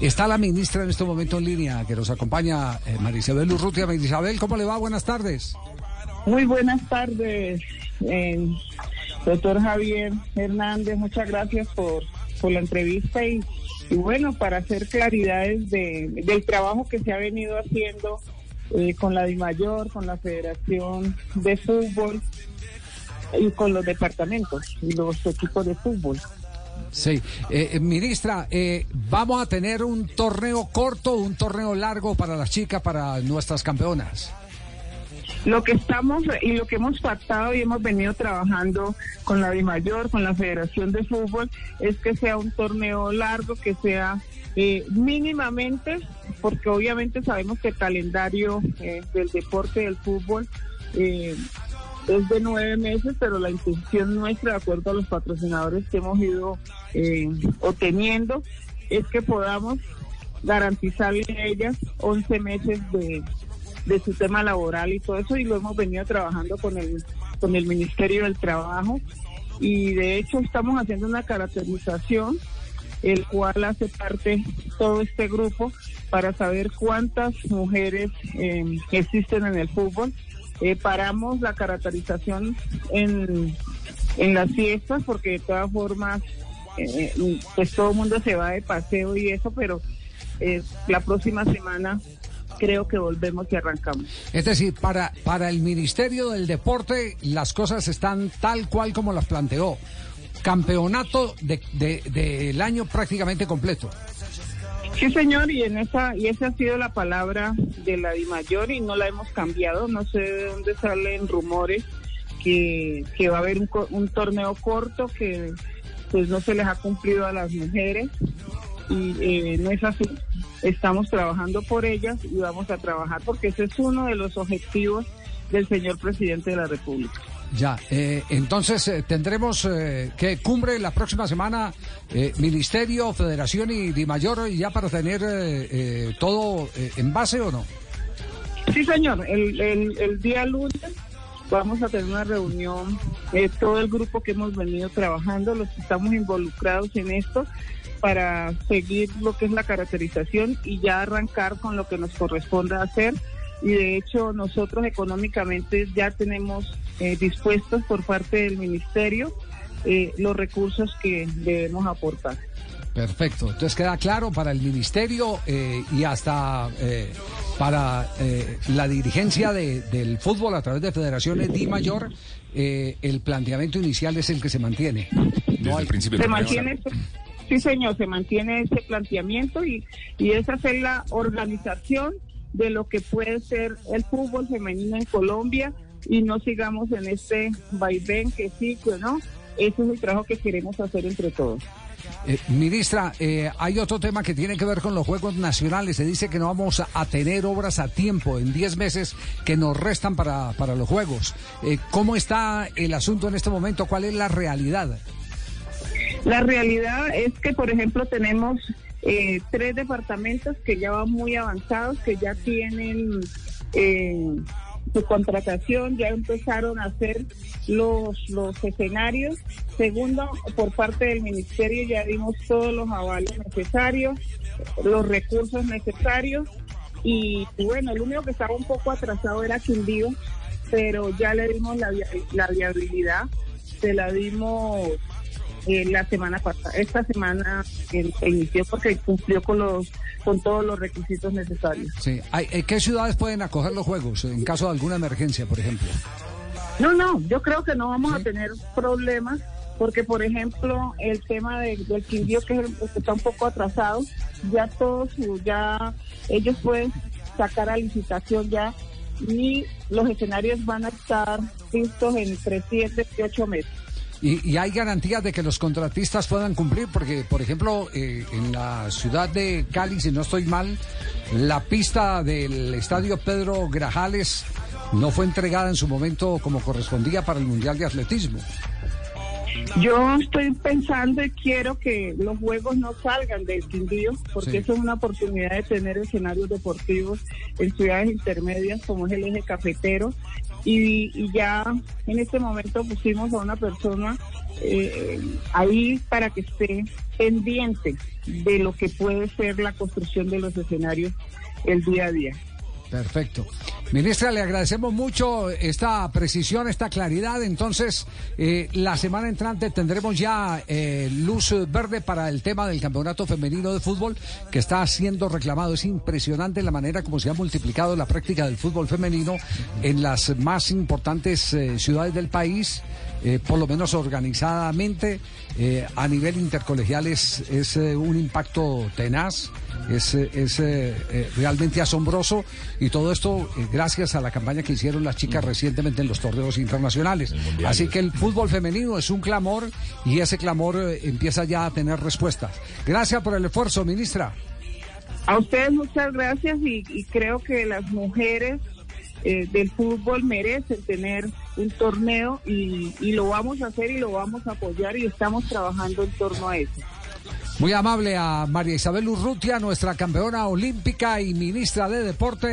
Está la ministra en este momento en línea que nos acompaña, eh, Marisabel Urrutia. Marisabel, ¿cómo le va? Buenas tardes. Muy buenas tardes, eh, doctor Javier Hernández. Muchas gracias por, por la entrevista y, bueno, para hacer claridades de, del trabajo que se ha venido haciendo eh, con la DIMAYOR, con la Federación de Fútbol y con los departamentos y los equipos de fútbol. Sí, eh, eh, ministra, eh, vamos a tener un torneo corto, un torneo largo para las chicas, para nuestras campeonas. Lo que estamos y lo que hemos pactado y hemos venido trabajando con la Mayor, con la Federación de Fútbol, es que sea un torneo largo, que sea mínimamente, porque obviamente sabemos que el calendario del deporte del fútbol es de nueve meses, pero la intención nuestra, de acuerdo a los patrocinadores que hemos ido eh, obteniendo, es que podamos garantizarle a ellas 11 meses de, su tema laboral y todo eso, y lo hemos venido trabajando con el, con el Ministerio del Trabajo, y de hecho estamos haciendo una caracterización el cual hace parte todo este grupo para saber cuántas mujeres eh, existen en el fútbol eh, paramos la caracterización en, en las fiestas porque de todas formas eh, pues todo el mundo se va de paseo y eso, pero eh, la próxima semana creo que volvemos y arrancamos. Es decir, para, para el Ministerio del Deporte las cosas están tal cual como las planteó. Campeonato del de, de, año prácticamente completo. Sí, señor, y en esa y esa ha sido la palabra de la DIMAYOR y no la hemos cambiado. No sé de dónde salen rumores que, va a haber un, torneo corto que pues no se les ha cumplido a las mujeres y eh, no es así. Estamos trabajando por ellas y vamos a trabajar porque ese es uno de los objetivos del señor presidente de la República. Ya, eh, entonces eh, tendremos eh, que cumbre la próxima semana Ministerio, Federación y Di Mayor ya para tener todo en base o no. Sí, señor. El, el, día lunes vamos a tener una reunión, todo el grupo que hemos venido trabajando, los que estamos involucrados en esto, para seguir lo que es la caracterización y ya arrancar con lo que nos corresponde hacer y de hecho nosotros económicamente ya tenemos eh, dispuestos por parte del ministerio eh, los recursos que debemos aportar. Perfecto, entonces queda claro para el ministerio eh, y hasta para la dirigencia del fútbol a través de federaciones Di Mayor, el planteamiento inicial es el que se mantiene. No principio. Se mantiene, sí señor, se mantiene ese planteamiento y, y esa es la organización de lo que puede ser el fútbol femenino en Colombia y no sigamos en este vaivén que sí, que no. Ese es el trabajo que queremos hacer entre todos. Eh, ministra, eh, hay otro tema que tiene que ver con los Juegos Nacionales. Se dice que no vamos a, tener obras a tiempo en 10 meses que nos restan para, para los Juegos. Eh, ¿Cómo está el asunto en este momento? ¿Cuál es la realidad? La realidad es que, por ejemplo, tenemos eh, tres departamentos que ya van muy avanzados, que ya tienen eh, su contratación, ya empezaron a hacer los, los escenarios. Segundo, por parte del ministerio ya dimos todos los avales necesarios, los recursos necesarios. Y, bueno, el único que estaba un poco atrasado era Quindío, pero ya le dimos la, la viabilidad, se la dimos eh, la semana pasada, esta semana eh, inició porque cumplió con los con todos los requisitos necesarios. Sí. Eh, ¿Qué ciudades pueden acoger los juegos en caso de alguna emergencia, por ejemplo? No, no, yo creo que no vamos a tener problemas porque, por ejemplo, el tema del Quindío, que, está un poco atrasado, ya todos, ya ellos pueden sacar a licitación ya y los escenarios van a estar listos entre 7 y 8 meses. Y, hay garantías de que los contratistas puedan cumplir, porque, por ejemplo, eh, en la ciudad de Cali, si no estoy mal, la pista del estadio Pedro Grajales no fue entregada en su momento como correspondía para el Mundial de Atletismo. Yo estoy pensando y quiero que los juegos no salgan del Quindío, porque eso es una oportunidad de tener escenarios deportivos en ciudades intermedias como es el eje cafetero y, ya en este momento pusimos a una persona eh, ahí para que esté pendiente de lo que puede ser la construcción de los escenarios el día a día. Perfecto. Ministra, le agradecemos mucho esta precisión, esta claridad. Entonces, eh, la semana entrante tendremos ya eh, luz verde para el tema del campeonato femenino de fútbol que está siendo reclamado. Es impresionante la manera como se ha multiplicado la práctica del fútbol femenino en las más importantes eh, ciudades del país. Por lo menos organizadamente, a nivel intercolegial es, es un impacto tenaz es, es eh, eh, realmente asombroso y todo esto eh, gracias a la campaña que hicieron las chicas recientemente en los torneos internacionales. Así que el fútbol femenino es un clamor y ese clamor empieza ya a tener respuestas. Gracias por el esfuerzo, ministra. A ustedes muchas gracias y, creo que las mujeres del fútbol merecen tener un torneo y, lo vamos a hacer y lo vamos a apoyar y estamos trabajando en torno a eso. Muy amable a María Isabel Urrutia, nuestra campeona olímpica y ministra de Deporte.